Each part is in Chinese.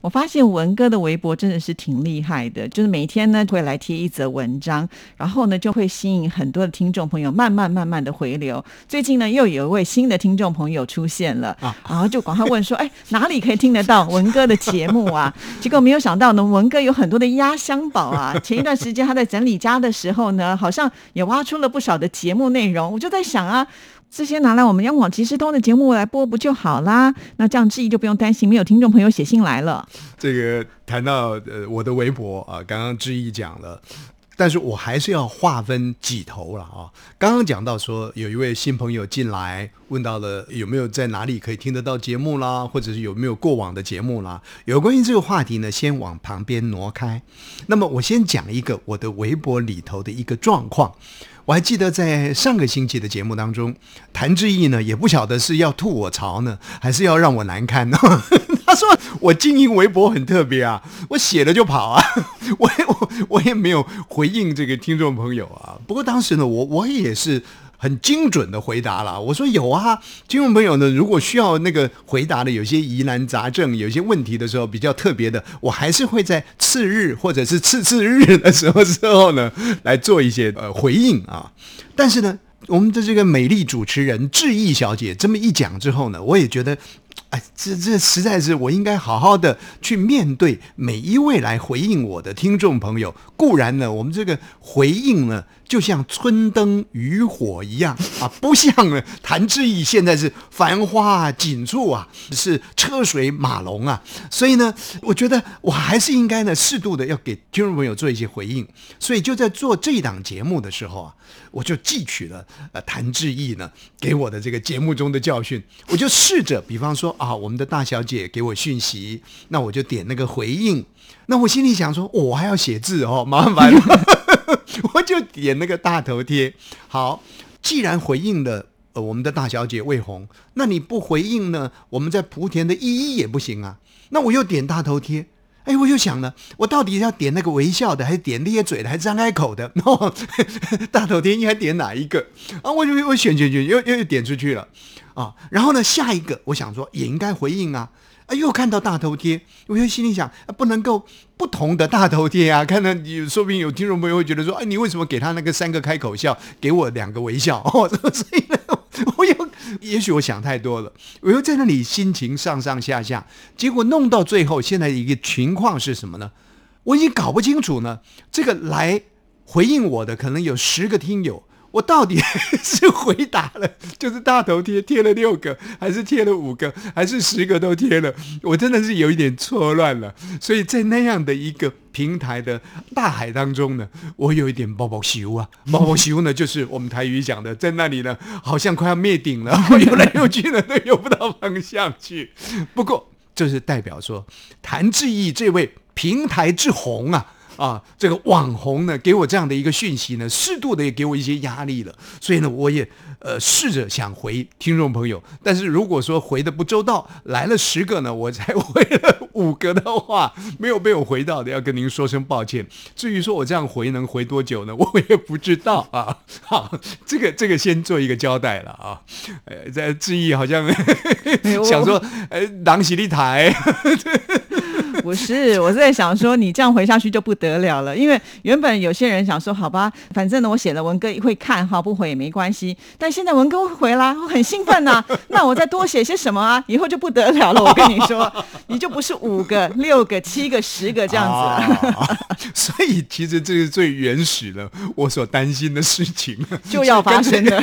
我发现文哥的微博真的是挺厉害的，就是每天呢会来贴一则文章，然后呢就会吸引很多的听众朋友慢慢慢慢的回流。最近呢又有一位新的听众朋友出现了，然后就赶快问说：“哎，哪里可以听得到文哥的节目啊？” 结果没有想到呢，文哥有很多的压箱宝啊。前一段时间他在整理家的时候呢，好像也挖出了不少的节目内容。我就在想啊。这些拿来我们央广即时通的节目来播不就好啦？那这样质疑就不用担心，没有听众朋友写信来了。这个谈到呃我的微博啊，刚刚质疑讲了，但是我还是要划分几头了啊。刚刚讲到说有一位新朋友进来，问到了有没有在哪里可以听得到节目啦，或者是有没有过往的节目啦。有关于这个话题呢，先往旁边挪开。那么我先讲一个我的微博里头的一个状况。我还记得在上个星期的节目当中，谭志毅呢也不晓得是要吐我槽呢，还是要让我难堪呢。他说我经营微博很特别啊，我写了就跑啊，我我我也没有回应这个听众朋友啊。不过当时呢，我我也是。很精准的回答了，我说有啊，听众朋友呢，如果需要那个回答的有些疑难杂症、有些问题的时候，比较特别的，我还是会在次日或者是次次日的时候之后呢，来做一些呃回应啊。但是呢，我们的这个美丽主持人志毅小姐这么一讲之后呢，我也觉得。哎，这这实在是我应该好好的去面对每一位来回应我的听众朋友。固然呢，我们这个回应呢，就像春灯渔火一样啊，不像呢谭志毅现在是繁花锦簇啊，是车水马龙啊。所以呢，我觉得我还是应该呢，适度的要给听众朋友做一些回应。所以就在做这档节目的时候啊，我就汲取了呃谭志毅呢给我的这个节目中的教训，我就试着，比方说。啊，我们的大小姐给我讯息，那我就点那个回应。那我心里想说，我还要写字哦，麻烦了，我就点那个大头贴。好，既然回应了呃我们的大小姐魏红，那你不回应呢？我们在莆田的依依也不行啊。那我又点大头贴，哎，我又想了，我到底要点那个微笑的，还是点咧嘴的，还是张开口的？大头贴应该点哪一个？啊，我就我选选选，又又又点出去了。啊，然后呢，下一个我想说也应该回应啊，啊，又看到大头贴，我就心里想，不能够不同的大头贴啊，看到你，说不定有听众朋友会觉得说，哎，你为什么给他那个三个开口笑，给我两个微笑？哦，所以呢，我又也许我想太多了，我又在那里心情上上下下，结果弄到最后，现在一个情况是什么呢？我已经搞不清楚呢，这个来回应我的可能有十个听友。我到底 是回答了，就是大头贴贴了六个，还是贴了五个，还是十个都贴了？我真的是有一点错乱了。所以在那样的一个平台的大海当中呢，我有一点包包羞啊，包包羞呢，就是我们台语讲的，在那里呢，好像快要灭顶了，游来游去呢，都游不到方向去。不过，这是代表说，谭志毅这位平台之红啊。啊，这个网红呢，给我这样的一个讯息呢，适度的也给我一些压力了，所以呢，我也呃试着想回听众朋友，但是如果说回的不周到，来了十个呢，我才回了五个的话，没有被我回到的，要跟您说声抱歉。至于说我这样回能回多久呢，我也不知道啊。好，这个这个先做一个交代了啊。呃，在志毅好像想说，呃，狼喜立台。不是，我是在想说，你这样回下去就不得了了。因为原本有些人想说，好吧，反正呢，我写了文哥会看哈，不回也没关系。但现在文哥会回啦，我很兴奋呐。那我再多写些什么啊？以后就不得了了。我跟你说，你就不是五个、六个、七个、十个这样子了。所以其实这是最原始的，我所担心的事情就要发生的，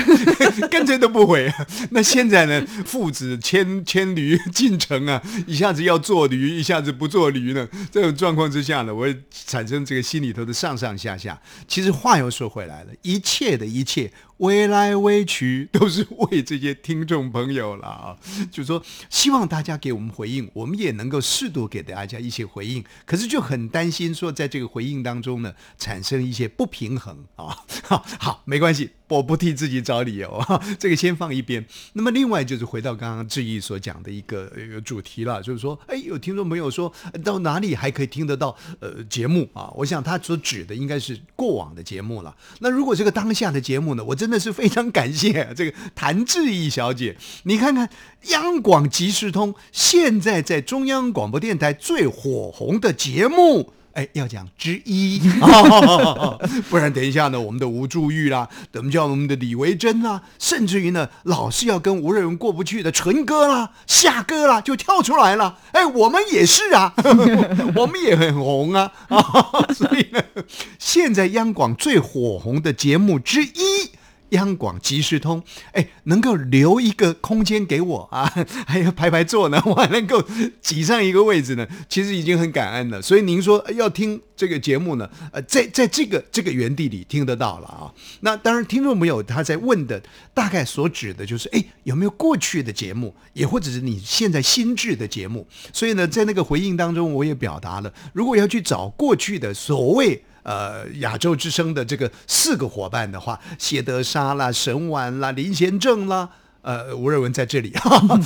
干脆都不回。那现在呢，父子牵牵驴进城啊，一下子要做驴，一下子不做驴。呢？这种状况之下呢，我会产生这个心里头的上上下下。其实话又说回来了，一切的一切。微来微去都是为这些听众朋友了啊！就说希望大家给我们回应，我们也能够适度给大家一些回应。可是就很担心说，在这个回应当中呢，产生一些不平衡啊！好，好，没关系，我不替自己找理由啊，这个先放一边。那么另外就是回到刚刚志毅所讲的一个一个主题了，就是说，哎，有听众朋友说到哪里还可以听得到呃节目啊？我想他所指的应该是过往的节目了。那如果这个当下的节目呢，我真的是非常感谢 这个谭志毅小姐。你看看央广即时通现在在中央广播电台最火红的节目。哎，要讲之一，不然等一下呢，我们的吴祝玉啦，怎么叫我们的李维珍啦，甚至于呢，老是要跟吴瑞文过不去的纯哥啦、夏哥啦，就跳出来了。哎，我们也是啊，我们也很红啊，所以呢，现在央广最火红的节目之一。央广即时通，哎，能够留一个空间给我啊，还有排排坐呢，我还能够挤上一个位置呢，其实已经很感恩了。所以您说要听这个节目呢，呃，在在这个这个园地里听得到了啊。那当然，听众朋友他在问的大概所指的就是，哎，有没有过去的节目，也或者是你现在新制的节目？所以呢，在那个回应当中，我也表达了，如果要去找过去的所谓。呃，亚洲之声的这个四个伙伴的话，谢德沙啦、沈婉啦、林贤正啦，呃，吴瑞文在这里，哈 哈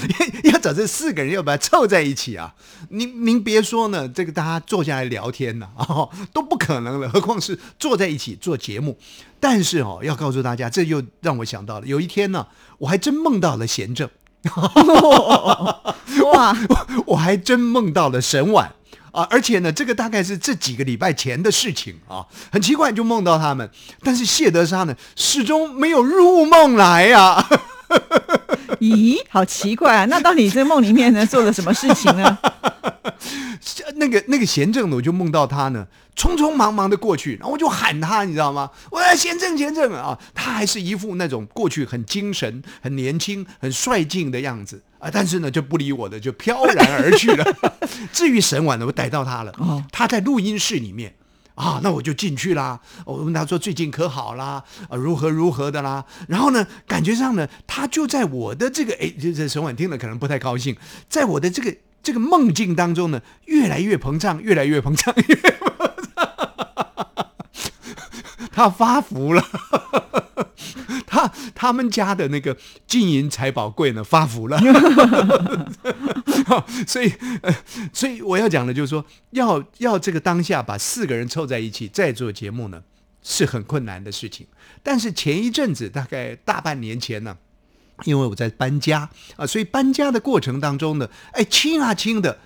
要找这四个人要把它凑在一起啊！您您别说呢，这个大家坐下来聊天呢，啊，都不可能了，何况是坐在一起做节目。但是哦，要告诉大家，这又让我想到了，有一天呢，我还真梦到了贤正，哇，我还真梦到了沈婉。啊，而且呢，这个大概是这几个礼拜前的事情啊，很奇怪就梦到他们，但是谢德沙呢始终没有入梦来呀。咦，好奇怪啊！那到底在梦里面呢做了什么事情呢？那个那个贤正呢，我就梦到他呢，匆匆忙忙的过去，然后我就喊他，你知道吗？我说贤正贤正啊，他还是一副那种过去很精神、很年轻、很率劲的样子啊，但是呢就不理我的，就飘然而去了。至于沈婉呢，我逮到他了，他在录音室里面。啊，那我就进去啦。我问他说最近可好啦？啊，如何如何的啦？然后呢，感觉上呢，他就在我的这个哎，这沈婉听了可能不太高兴，在我的这个这个梦境当中呢，越来越膨胀，越来越膨胀，越膨胀，他发福了。他们家的那个金银财宝柜呢发福了，所以，所以我要讲的就是说，要要这个当下把四个人凑在一起再做节目呢，是很困难的事情。但是前一阵子，大概大半年前呢，因为我在搬家啊，所以搬家的过程当中呢，哎，清啊清的，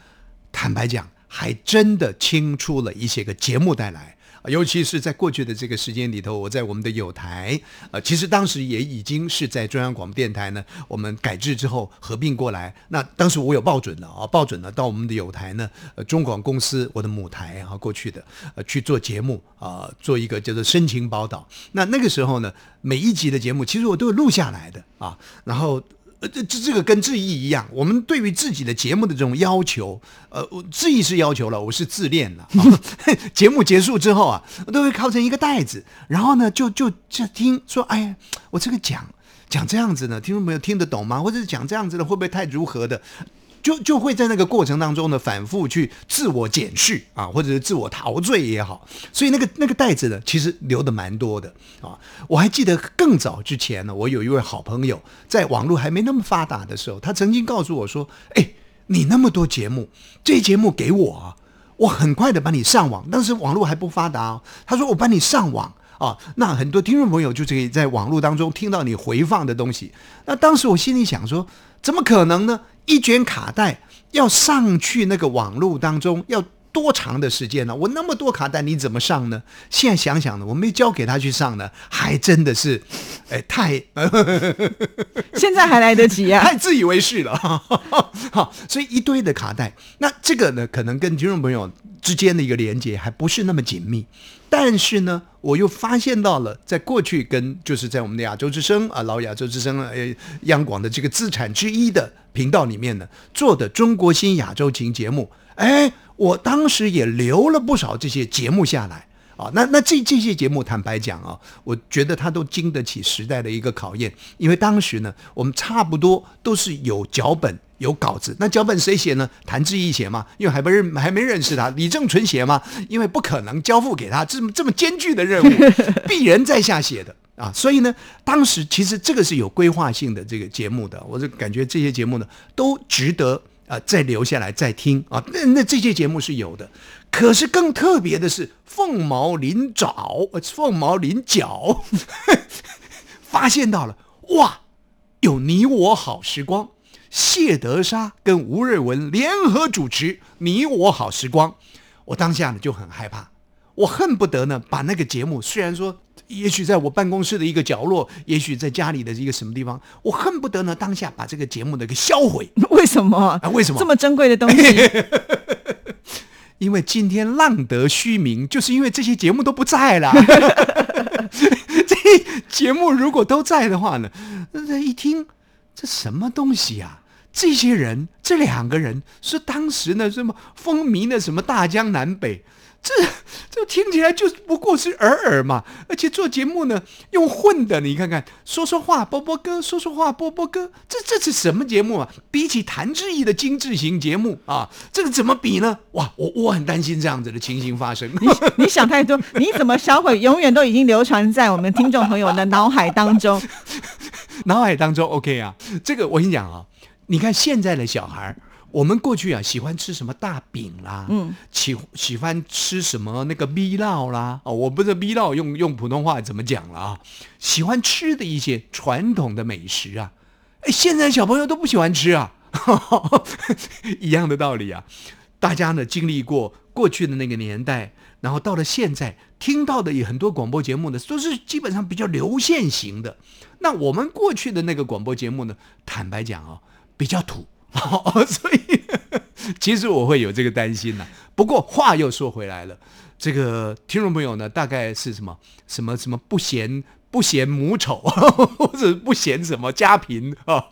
坦白讲，还真的清出了一些个节目带来。尤其是在过去的这个时间里头，我在我们的有台，呃，其实当时也已经是在中央广播电台呢，我们改制之后合并过来。那当时我有报准了啊，报准了到我们的有台呢，呃，中广公司我的母台啊，过去的呃去做节目啊，做一个叫做深情报道。那那个时候呢，每一集的节目其实我都有录下来的啊，然后。这这这个跟志毅一样，我们对于自己的节目的这种要求，呃，志毅是要求了，我是自恋了。节目结束之后啊，我都会靠成一个袋子，然后呢，就就就听说，哎呀，我这个讲讲这样子呢，听众朋友听得懂吗？或者是讲这样子的，会不会太如何的？就就会在那个过程当中呢，反复去自我检视啊，或者是自我陶醉也好，所以那个那个袋子呢，其实留的蛮多的啊。我还记得更早之前呢，我有一位好朋友，在网络还没那么发达的时候，他曾经告诉我说：“哎，你那么多节目，这节目给我，我很快的把你上网。当时网络还不发达哦，他说我帮你上网啊，那很多听众朋友就可以在网络当中听到你回放的东西。那当时我心里想说，怎么可能呢？”一卷卡带要上去那个网络当中要多长的时间呢？我那么多卡带你怎么上呢？现在想想呢，我没交给他去上呢，还真的是，哎，太，现在还来得及啊，太自以为是了。好，所以一堆的卡带，那这个呢，可能跟听众朋友之间的一个连接还不是那么紧密。但是呢，我又发现到了，在过去跟就是在我们的亚洲之声啊，老亚洲之声呃央广的这个资产之一的频道里面呢，做的中国新亚洲情节目，哎，我当时也留了不少这些节目下来。啊，那那这这些节目，坦白讲啊，我觉得它都经得起时代的一个考验，因为当时呢，我们差不多都是有脚本、有稿子。那脚本谁写呢？谭志毅写吗，因为还不认还没认识他。李正淳写吗，因为不可能交付给他这么这么艰巨的任务，鄙人在下写的啊。所以呢，当时其实这个是有规划性的这个节目的，我就感觉这些节目呢都值得啊再留下来再听啊。那那这些节目是有的。可是更特别的是，凤毛麟爪，凤毛麟角，发现到了哇，有你我好时光，谢德沙跟吴瑞文联合主持你我好时光，我当下呢就很害怕，我恨不得呢把那个节目，虽然说也许在我办公室的一个角落，也许在家里的一个什么地方，我恨不得呢当下把这个节目呢给销毁。为什么？啊，为什么这么珍贵的东西？因为今天浪得虚名，就是因为这些节目都不在了。这节目如果都在的话呢，这一听这什么东西啊？这些人，这两个人是当时呢什么风靡的什么大江南北。这这听起来就不过是尔尔嘛，而且做节目呢用混的，你看看说说话，波波哥说说话，波波哥，这这是什么节目啊？比起谭志毅的精致型节目啊，这个怎么比呢？哇，我我很担心这样子的情形发生。你你想太多，你怎么销毁？永远都已经流传在我们听众朋友的脑海当中，脑海当中 OK 啊。这个我跟你讲啊，你看现在的小孩。我们过去啊，喜欢吃什么大饼啦，嗯，喜喜欢吃什么那个米烙啦，哦，我不知道米烙用用普通话怎么讲了啊，喜欢吃的一些传统的美食啊，哎，现在小朋友都不喜欢吃啊，一样的道理啊，大家呢经历过过去的那个年代，然后到了现在听到的也很多广播节目呢，都是基本上比较流线型的，那我们过去的那个广播节目呢，坦白讲啊，比较土。哦，所以其实我会有这个担心呐。不过话又说回来了，这个听众朋友呢，大概是什么什么什么不嫌不嫌母丑，或者不嫌什么家贫啊，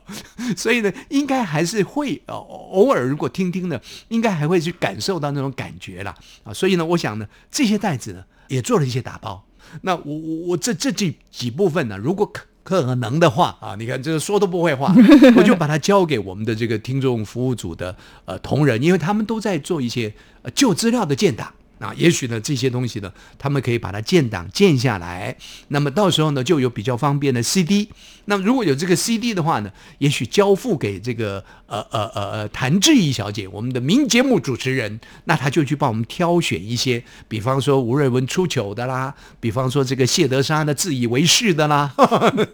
所以呢，应该还是会哦，偶尔如果听听呢，应该还会去感受到那种感觉啦。啊。所以呢，我想呢，这些袋子呢也做了一些打包。那我我我这这几几部分呢，如果可。可能的话啊，你看这个说都不会话，我就把它交给我们的这个听众服务组的呃同仁，因为他们都在做一些呃旧资料的建档。啊，也许呢这些东西呢，他们可以把它建档建下来，那么到时候呢就有比较方便的 CD。那如果有这个 CD 的话呢，也许交付给这个呃呃呃呃谭志怡小姐，我们的名节目主持人，那他就去帮我们挑选一些，比方说吴瑞文出糗的啦，比方说这个谢德沙的自以为是的啦，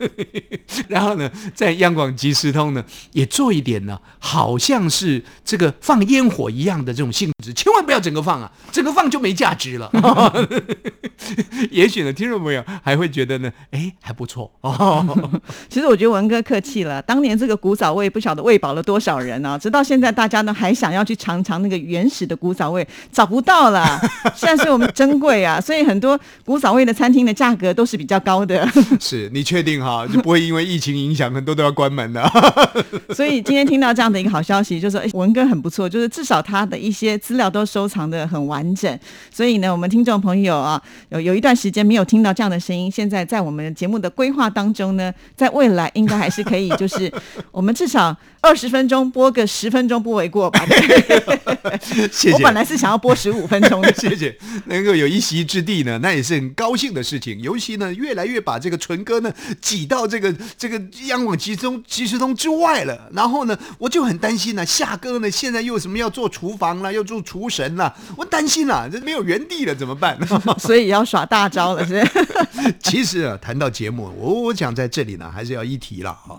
然后呢，在央广即时通呢也做一点呢，好像是这个放烟火一样的这种性质，千万不要整个放啊，整个放就。没价值了，也许呢，听众朋友还会觉得呢，哎，还不错哦。其实我觉得文哥客气了，当年这个古早味不晓得喂饱了多少人啊，直到现在大家呢还想要去尝尝那个原始的古早味，找不到了。现在是我们珍贵啊，所以很多古早味的餐厅的价格都是比较高的。是你确定哈，就不会因为疫情影响，很多都要关门的。所以今天听到这样的一个好消息，就是文哥很不错，就是至少他的一些资料都收藏的很完整。所以呢，我们听众朋友啊，有有一段时间没有听到这样的声音，现在在我们节目的规划当中呢，在未来应该还是可以，就是我们至少二十分钟播个十分钟不为过吧。谢谢。我本来是想要播十五分钟的，谢谢。能够有一席之地呢，那也是很高兴的事情。尤其呢，越来越把这个纯哥呢挤到这个这个央广集中集时通之外了。然后呢，我就很担心呢，夏哥呢现在又什么要做厨房了，要做厨神了，我担心了，这。没有原地了怎么办？所以要耍大招了，是。其实啊，谈到节目，我我想在这里呢，还是要一提了啊。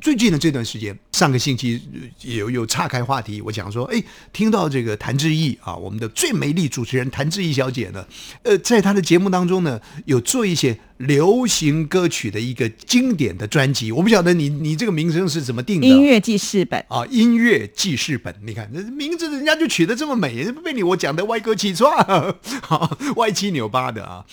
最近的这段时间，上个星期有有岔开话题，我讲说，哎，听到这个谭志毅啊，我们的最美丽主持人谭志毅小姐呢，呃，在她的节目当中呢，有做一些。流行歌曲的一个经典的专辑，我不晓得你你这个名称是怎么定的？音乐记事本啊，音乐记事本，你看这名字人家就取得这么美，被你我讲的歪歌起错，好歪七扭八的啊。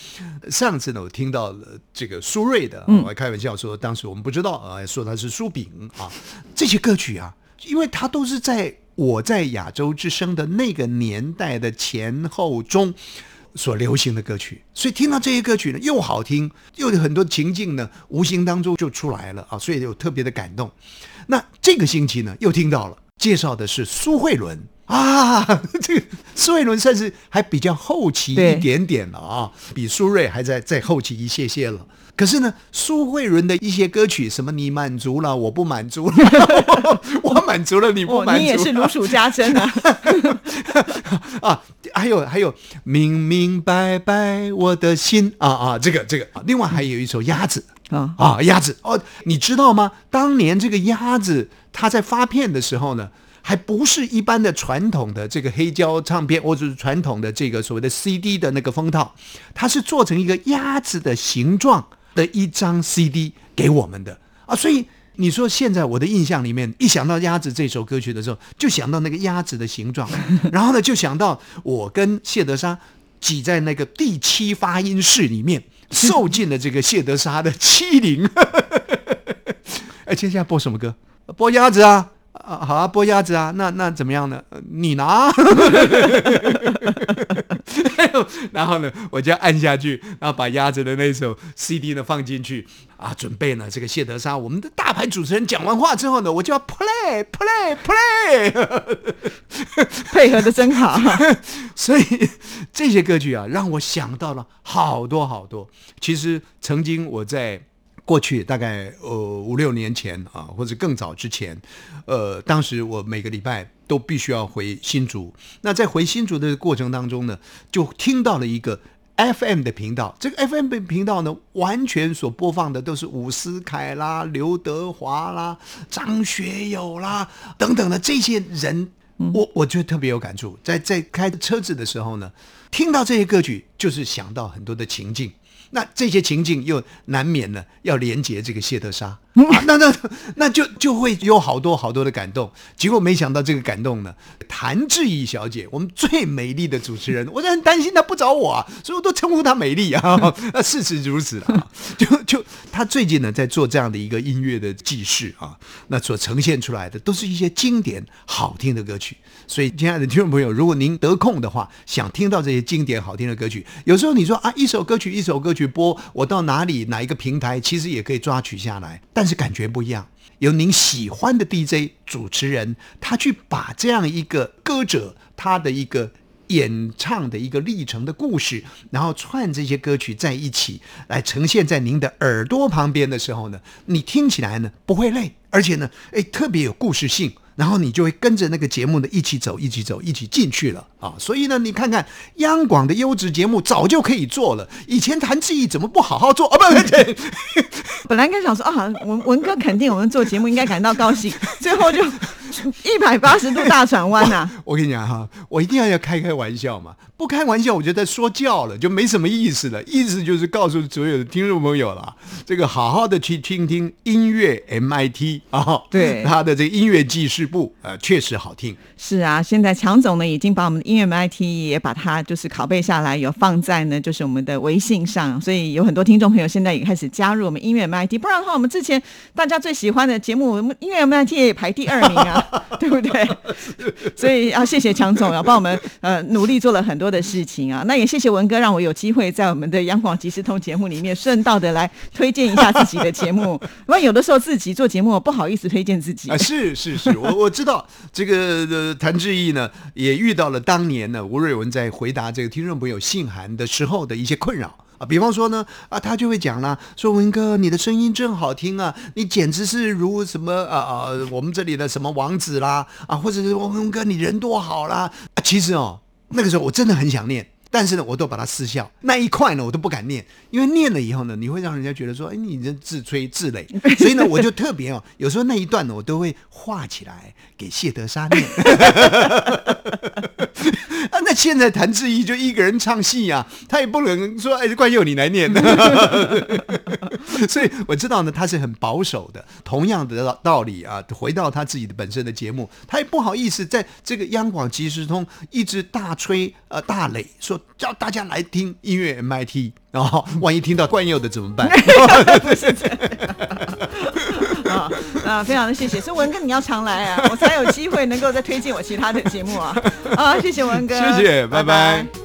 上次呢，我听到了这个苏芮的，我还开玩笑说，当时我们不知道啊，说他是苏炳啊，这些歌曲啊，因为他都是在我在亚洲之声的那个年代的前后中所流行的歌曲，所以听到这些歌曲呢，又好听，又有很多情境呢，无形当中就出来了啊，所以有特别的感动。那这个星期呢，又听到了介绍的是苏慧伦啊，这个苏慧伦算是还比较后期一点点了啊，比苏芮还在再后期一些些了。可是呢，苏慧伦的一些歌曲，什么你满足了，我不满足了，我满足了，你不哦，满足了，你也是如数家珍啊！啊，还有还有，明明白白我的心啊啊，这个这个，另外还有一首鸭子啊，啊，鸭子哦，你知道吗？当年这个鸭子它在发片的时候呢，还不是一般的传统的这个黑胶唱片，或者是传统的这个所谓的 CD 的那个封套，它是做成一个鸭子的形状的一张 CD 给我们的啊，所以。你说现在我的印象里面，一想到鸭子这首歌曲的时候，就想到那个鸭子的形状，然后呢，就想到我跟谢德沙挤在那个第七发音室里面，受尽了这个谢德沙的欺凌。哎，接下来播什么歌？播鸭子啊！啊，好啊，剥鸭子啊！那那怎么样呢？呃你拿，然后呢，我就按下去，然后把鸭子的那首 CD 呢放进去啊，准备呢这个谢德沙，我们的大牌主持人讲完话之后呢，我就要 play play play，配合的真好。所以这些歌曲啊，让我想到了好多好多。其实曾经我在过去大概呃五六年前啊，或者更早之前，呃，当时我每个礼拜都必须要回新竹。那在回新竹的过程当中呢，就听到了一个。FM 的频道，这个 FM 的频道呢，完全所播放的都是伍思凯啦、刘德华啦、张学友啦等等的这些人，我我觉得特别有感触。在在开车子的时候呢，听到这些歌曲，就是想到很多的情境。那这些情境又难免呢要连接这个谢德莎，那那那就就会有好多好多的感动。结果没想到这个感动呢，谭志毅小姐，我们最美丽的主持人，我就很担心她不找我啊，所以我都称呼她美丽啊。那事实如此啊，就就她最近呢在做这样的一个音乐的记事啊，那所呈现出来的都是一些经典好听的歌曲。所以，亲爱的听众朋友，如果您得空的话，想听到这些经典好听的歌曲，有时候你说啊，一首歌曲一首歌曲播，我到哪里哪一个平台，其实也可以抓取下来，但是感觉不一样。有您喜欢的 DJ 主持人，他去把这样一个歌者他的一个演唱的一个历程的故事，然后串这些歌曲在一起，来呈现在您的耳朵旁边的时候呢，你听起来呢不会累，而且呢，哎，特别有故事性。然后你就会跟着那个节目的一起走，一起走，一起进去了啊！所以呢，你看看央广的优质节目早就可以做了，以前谈记忆怎么不好好做啊？不 不对，本来应该想说啊，文文哥肯定我们做节目应该感到高兴，最后就 一百八十度 大转弯呐、我跟你讲哈，我一定要要开开玩笑嘛，不开玩笑我就在说教了，就没什么意思了。意思就是告诉所有的听众朋友了，这个好好的去听听音乐 MIT 啊，对他的这个音乐记事部，呃，确实好听。是啊，现在强总呢已经把我们的音乐 MIT 也把它就是拷贝下来，有放在呢就是我们的微信上，所以有很多听众朋友现在也开始加入我们音乐 MIT。不然的话，我们之前大家最喜欢的节目，我们音乐 MIT 也排第二名啊，对不对？所以要谢谢强总啊，帮我们呃努力做了很多的事情啊。那也谢谢文哥，让我有机会在我们的央广即时通节目里面顺道的来推荐一下自己的节目。不然有的时候自己做节目不好意思推荐自己 啊，是是是，我我知道这个呃，谭志毅呢也遇到了当年呢吴瑞文在回答这个听众朋友信函的时候的一些困扰。啊，比方说呢，啊，他就会讲啦，说文哥，你的声音真好听啊，你简直是如什么啊啊，我们这里的什么王子啦，啊，或者是文哥你人多好啦。啊，其实哦，那个时候我真的很想念。但是呢，我都把它撕笑那一块呢，我都不敢念，因为念了以后呢，你会让人家觉得说，哎，你这自吹自擂，所以呢，我就特别哦，有时候那一段呢，我都会画起来给谢德沙念。现在谭志毅就一个人唱戏呀、他也不能说，哎，冠佑你来念。所以我知道呢，他是很保守的。同样的道道理啊，回到他自己的本身的节目，他也不好意思在这个央广即时通一直大吹呃大擂，说叫大家来听音乐 MIT，然后万一听到冠佑的怎么办？啊，啊，非常的谢谢。所以文哥你要常来啊，我才有机会能够再推荐我其他的节目啊。啊，谢谢文哥，谢谢拜拜拜